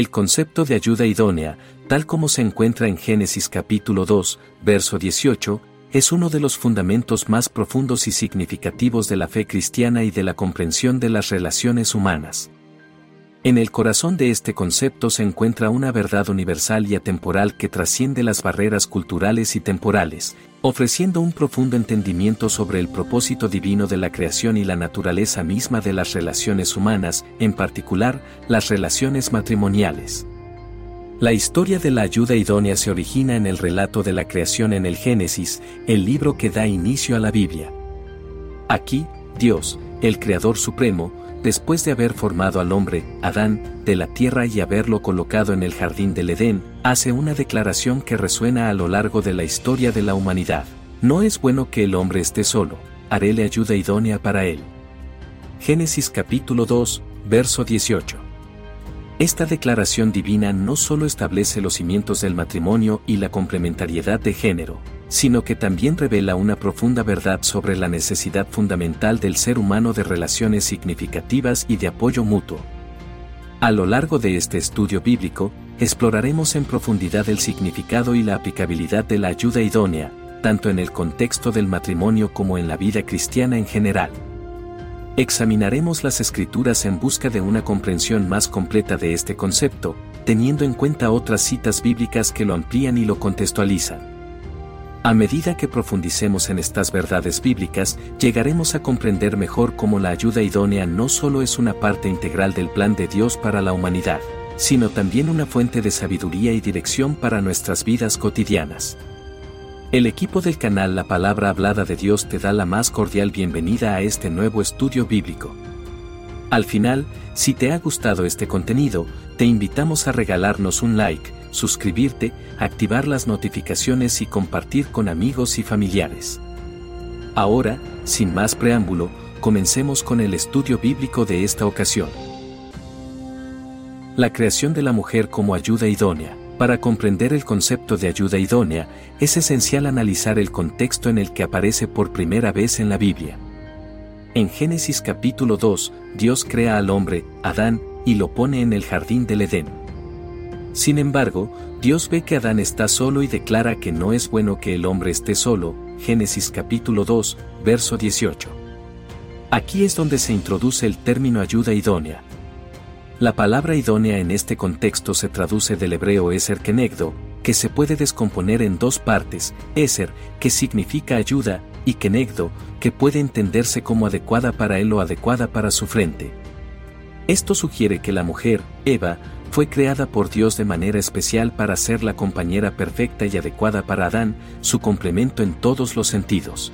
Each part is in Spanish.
El concepto de ayuda idónea tal como se encuentra en Génesis capítulo 2, verso 18, es uno de los fundamentos más profundos y significativos de la fe cristiana y de la comprensión de las relaciones humanas. En el corazón de este concepto se encuentra una verdad universal y atemporal que trasciende las barreras culturales y temporales, ofreciendo un profundo entendimiento sobre el propósito divino de la creación y la naturaleza misma de las relaciones humanas, en particular, las relaciones matrimoniales. La historia de la ayuda idónea se origina en el relato de la creación en el Génesis, el libro que da inicio a la Biblia. Aquí, Dios, el Creador Supremo, después de haber formado al hombre, Adán, de la tierra y haberlo colocado en el jardín del Edén, hace una declaración que resuena a lo largo de la historia de la humanidad. No es bueno que el hombre esté solo, haréle ayuda idónea para él. Génesis capítulo 2, verso 18. Esta declaración divina no solo establece los cimientos del matrimonio y la complementariedad de género, sino que también revela una profunda verdad sobre la necesidad fundamental del ser humano de relaciones significativas y de apoyo mutuo. A lo largo de este estudio bíblico, exploraremos en profundidad el significado y la aplicabilidad de la ayuda idónea, tanto en el contexto del matrimonio como en la vida cristiana en general. Examinaremos las escrituras en busca de una comprensión más completa de este concepto, teniendo en cuenta otras citas bíblicas que lo amplían y lo contextualizan. A medida que profundicemos en estas verdades bíblicas, llegaremos a comprender mejor cómo la ayuda idónea no solo es una parte integral del plan de Dios para la humanidad, sino también una fuente de sabiduría y dirección para nuestras vidas cotidianas. El equipo del canal La Palabra Hablada de Dios te da la más cordial bienvenida a este nuevo estudio bíblico. Al final, si te ha gustado este contenido, te invitamos a regalarnos un like, suscribirte, activar las notificaciones y compartir con amigos y familiares. Ahora, sin más preámbulo, comencemos con el estudio bíblico de esta ocasión. La creación de la mujer como ayuda idónea. Para comprender el concepto de ayuda idónea, es esencial analizar el contexto en el que aparece por primera vez en la Biblia. En Génesis capítulo 2, Dios crea al hombre, Adán, y lo pone en el jardín del Edén. Sin embargo, Dios ve que Adán está solo y declara que no es bueno que el hombre esté solo, Génesis capítulo 2, verso 18. Aquí es donde se introduce el término ayuda idónea, la palabra idónea en este contexto se traduce del hebreo eser kenegdo, que se puede descomponer en dos partes, eser, que significa ayuda, y kenegdo, que puede entenderse como adecuada para él o adecuada para su frente. Esto sugiere que la mujer, Eva, fue creada por Dios de manera especial para ser la compañera perfecta y adecuada para Adán, su complemento en todos los sentidos.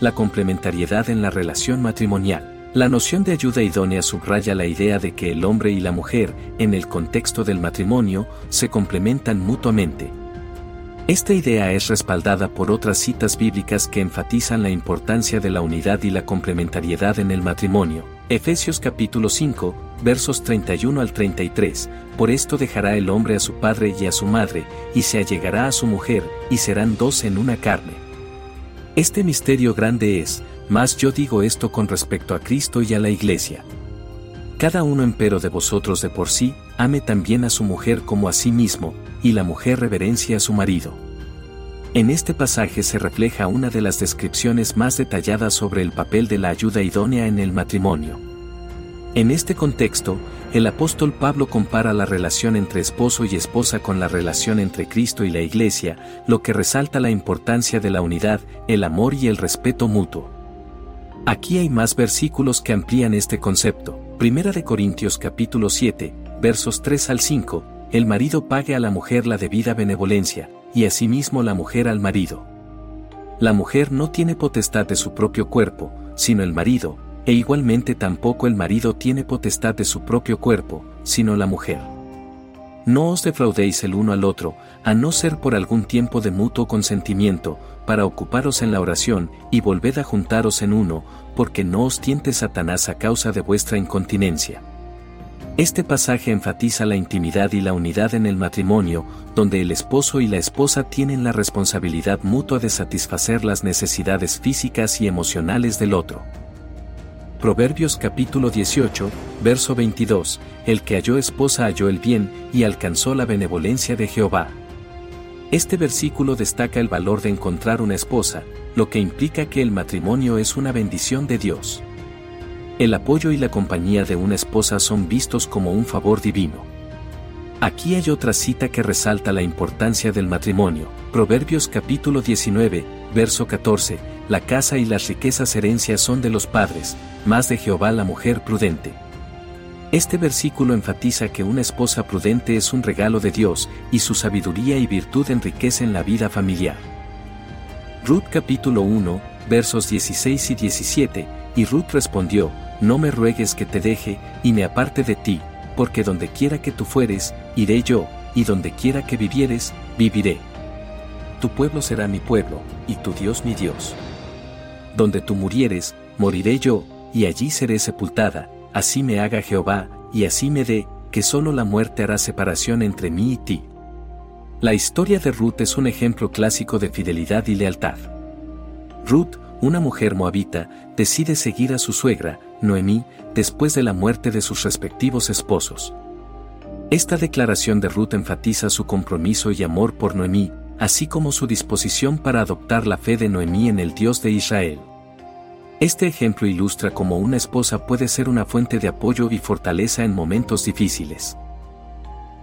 La complementariedad en la relación matrimonial. La noción de ayuda idónea subraya la idea de que el hombre y la mujer, en el contexto del matrimonio, se complementan mutuamente. Esta idea es respaldada por otras citas bíblicas que enfatizan la importancia de la unidad y la complementariedad en el matrimonio. Efesios capítulo 5, versos 31 al 33, por esto dejará el hombre a su padre y a su madre, y se allegará a su mujer, y serán dos en una carne. Este misterio grande es, mas yo digo esto con respecto a Cristo y a la iglesia. Cada uno empero de vosotros de por sí, ame también a su mujer como a sí mismo, y la mujer reverencia a su marido. En este pasaje se refleja una de las descripciones más detalladas sobre el papel de la ayuda idónea en el matrimonio. En este contexto, el apóstol Pablo compara la relación entre esposo y esposa con la relación entre Cristo y la Iglesia, lo que resalta la importancia de la unidad, el amor y el respeto mutuo. Aquí hay más versículos que amplían este concepto. Primera de Corintios capítulo 7, versos 3 al 5, el marido pague a la mujer la debida benevolencia, y asimismo la mujer al marido. La mujer no tiene potestad de su propio cuerpo, sino el marido, e igualmente tampoco el marido tiene potestad de su propio cuerpo, sino la mujer. No os defraudéis el uno al otro, a no ser por algún tiempo de mutuo consentimiento, para ocuparos en la oración, y volved a juntaros en uno, porque no os tiente Satanás a causa de vuestra incontinencia. Este pasaje enfatiza la intimidad y la unidad en el matrimonio, donde el esposo y la esposa tienen la responsabilidad mutua de satisfacer las necesidades físicas y emocionales del otro. Proverbios capítulo 18, verso 22, El que halló esposa halló el bien y alcanzó la benevolencia de Jehová. Este versículo destaca el valor de encontrar una esposa, lo que implica que el matrimonio es una bendición de Dios. El apoyo y la compañía de una esposa son vistos como un favor divino. Aquí hay otra cita que resalta la importancia del matrimonio. Proverbios capítulo 19, verso 14, La casa y las riquezas herencias son de los padres, más de Jehová la mujer prudente. Este versículo enfatiza que una esposa prudente es un regalo de Dios, y su sabiduría y virtud enriquecen la vida familiar. Ruth capítulo 1, versos 16 y 17, y Ruth respondió, no me ruegues que te deje, y me aparte de ti, porque donde quiera que tú fueres, iré yo, y donde quiera que vivieres, viviré. Tu pueblo será mi pueblo, y tu Dios mi Dios. Donde tú murieres, moriré yo, y allí seré sepultada, así me haga Jehová, y así me dé, que solo la muerte hará separación entre mí y ti. La historia de Ruth es un ejemplo clásico de fidelidad y lealtad. Ruth, una mujer moabita, decide seguir a su suegra, Noemí, después de la muerte de sus respectivos esposos. Esta declaración de Ruth enfatiza su compromiso y amor por Noemí, así como su disposición para adoptar la fe de Noemí en el Dios de Israel. Este ejemplo ilustra cómo una esposa puede ser una fuente de apoyo y fortaleza en momentos difíciles.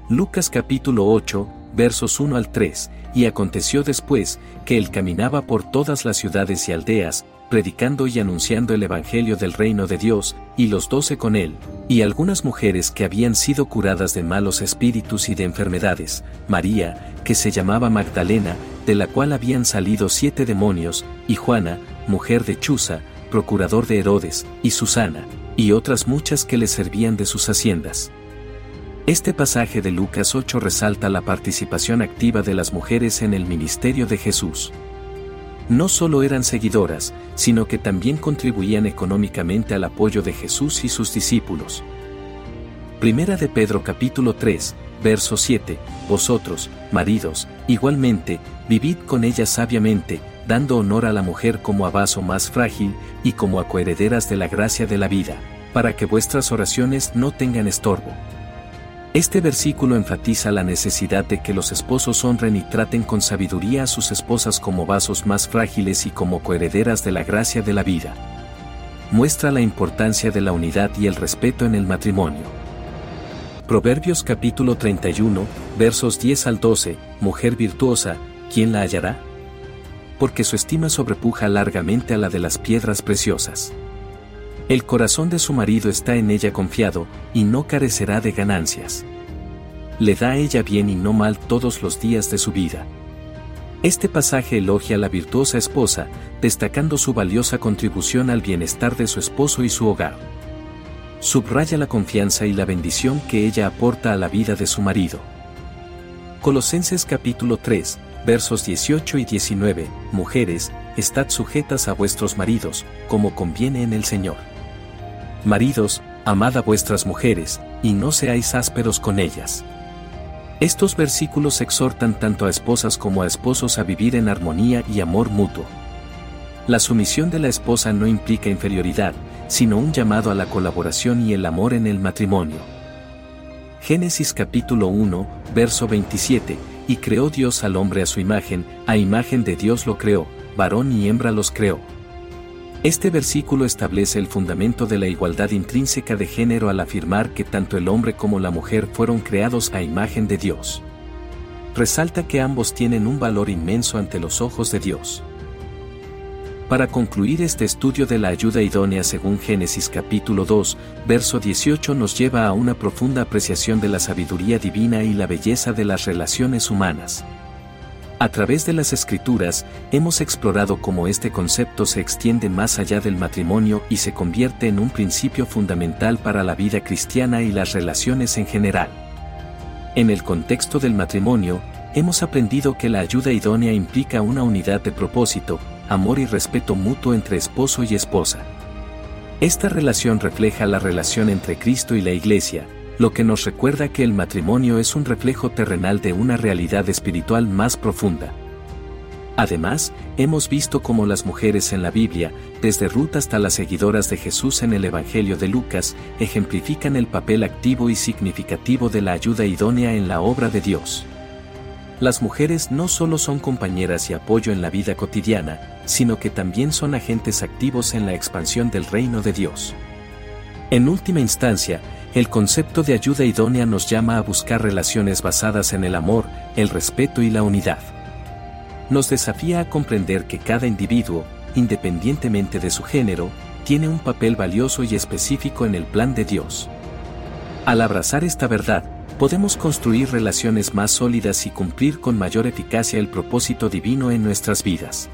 Lucas capítulo 8, versos 1 al 3, y aconteció después, que él caminaba por todas las ciudades y aldeas, predicando y anunciando el Evangelio del reino de Dios, y los doce con él, y algunas mujeres que habían sido curadas de malos espíritus y de enfermedades, María, que se llamaba Magdalena, de la cual habían salido siete demonios, y Juana, mujer de Chuza, procurador de Herodes, y Susana, y otras muchas que le servían de sus haciendas. Este pasaje de Lucas 8 resalta la participación activa de las mujeres en el ministerio de Jesús no solo eran seguidoras, sino que también contribuían económicamente al apoyo de Jesús y sus discípulos. Primera de Pedro capítulo 3, verso 7, Vosotros, maridos, igualmente, vivid con ella sabiamente, dando honor a la mujer como a vaso más frágil y como a coherederas de la gracia de la vida, para que vuestras oraciones no tengan estorbo. Este versículo enfatiza la necesidad de que los esposos honren y traten con sabiduría a sus esposas como vasos más frágiles y como coherederas de la gracia de la vida. Muestra la importancia de la unidad y el respeto en el matrimonio. Proverbios capítulo 31, versos 10 al 12, Mujer virtuosa, ¿quién la hallará? Porque su estima sobrepuja largamente a la de las piedras preciosas. El corazón de su marido está en ella confiado, y no carecerá de ganancias. Le da a ella bien y no mal todos los días de su vida. Este pasaje elogia a la virtuosa esposa, destacando su valiosa contribución al bienestar de su esposo y su hogar. Subraya la confianza y la bendición que ella aporta a la vida de su marido. Colosenses capítulo 3, versos 18 y 19, Mujeres, estad sujetas a vuestros maridos, como conviene en el Señor. Maridos, amad a vuestras mujeres, y no seáis ásperos con ellas. Estos versículos exhortan tanto a esposas como a esposos a vivir en armonía y amor mutuo. La sumisión de la esposa no implica inferioridad, sino un llamado a la colaboración y el amor en el matrimonio. Génesis capítulo 1, verso 27, y creó Dios al hombre a su imagen, a imagen de Dios lo creó, varón y hembra los creó. Este versículo establece el fundamento de la igualdad intrínseca de género al afirmar que tanto el hombre como la mujer fueron creados a imagen de Dios. Resalta que ambos tienen un valor inmenso ante los ojos de Dios. Para concluir este estudio de la ayuda idónea según Génesis capítulo 2, verso 18 nos lleva a una profunda apreciación de la sabiduría divina y la belleza de las relaciones humanas. A través de las escrituras, hemos explorado cómo este concepto se extiende más allá del matrimonio y se convierte en un principio fundamental para la vida cristiana y las relaciones en general. En el contexto del matrimonio, hemos aprendido que la ayuda idónea implica una unidad de propósito, amor y respeto mutuo entre esposo y esposa. Esta relación refleja la relación entre Cristo y la Iglesia, lo que nos recuerda que el matrimonio es un reflejo terrenal de una realidad espiritual más profunda. Además, hemos visto cómo las mujeres en la Biblia, desde Ruth hasta las seguidoras de Jesús en el Evangelio de Lucas, ejemplifican el papel activo y significativo de la ayuda idónea en la obra de Dios. Las mujeres no solo son compañeras y apoyo en la vida cotidiana, sino que también son agentes activos en la expansión del reino de Dios. En última instancia, el concepto de ayuda idónea nos llama a buscar relaciones basadas en el amor, el respeto y la unidad. Nos desafía a comprender que cada individuo, independientemente de su género, tiene un papel valioso y específico en el plan de Dios. Al abrazar esta verdad, podemos construir relaciones más sólidas y cumplir con mayor eficacia el propósito divino en nuestras vidas.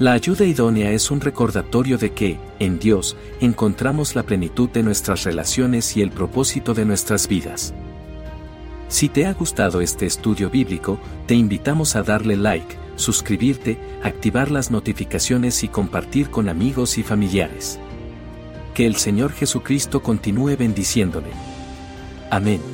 La ayuda idónea es un recordatorio de que, en Dios, encontramos la plenitud de nuestras relaciones y el propósito de nuestras vidas. Si te ha gustado este estudio bíblico, te invitamos a darle like, suscribirte, activar las notificaciones y compartir con amigos y familiares. Que el Señor Jesucristo continúe bendiciéndole. Amén.